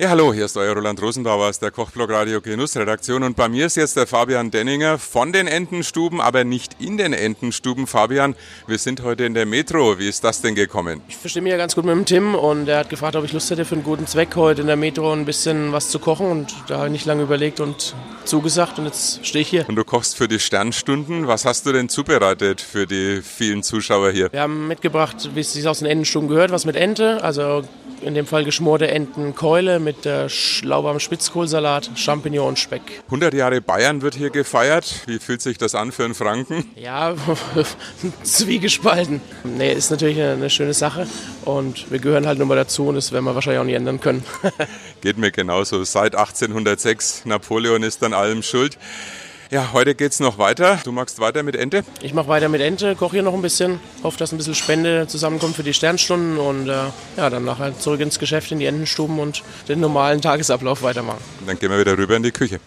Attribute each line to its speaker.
Speaker 1: Ja, hallo, hier ist euer Roland Rosenbauer aus der Kochblog Radio Genuss Redaktion und bei mir ist jetzt der Fabian Denninger von den Entenstuben, aber nicht in den Entenstuben. Fabian, wir sind heute in der Metro. Wie ist das denn gekommen?
Speaker 2: Ich verstehe mich ja ganz gut mit dem Tim und er hat gefragt, ob ich Lust hätte für einen guten Zweck heute in der Metro ein bisschen was zu kochen und da habe ich nicht lange überlegt und zugesagt und jetzt stehe ich hier.
Speaker 1: Und du kochst für die Sternstunden. Was hast du denn zubereitet für die vielen Zuschauer hier?
Speaker 2: Wir haben mitgebracht, wie es sich aus den Entenstuben gehört, was mit Ente, also in dem Fall geschmorte Entenkeule mit äh, lauwarmem Spitzkohlsalat, Champignon und Speck.
Speaker 1: 100 Jahre Bayern wird hier gefeiert. Wie fühlt sich das an für einen Franken?
Speaker 2: Ja, zwiegespalten. Nee, ist natürlich eine, eine schöne Sache und wir gehören halt nur mal dazu und das werden wir wahrscheinlich auch nicht ändern können.
Speaker 1: Geht mir genauso. Seit 1806, Napoleon ist an allem schuld. Ja, heute geht's noch weiter. Du machst weiter mit Ente?
Speaker 2: Ich mache weiter mit Ente, koche hier noch ein bisschen, hoffe, dass ein bisschen Spende zusammenkommt für die Sternstunden und äh, ja, dann nachher zurück ins Geschäft in die Entenstuben und den normalen Tagesablauf weitermachen.
Speaker 1: Dann gehen wir wieder rüber in die Küche.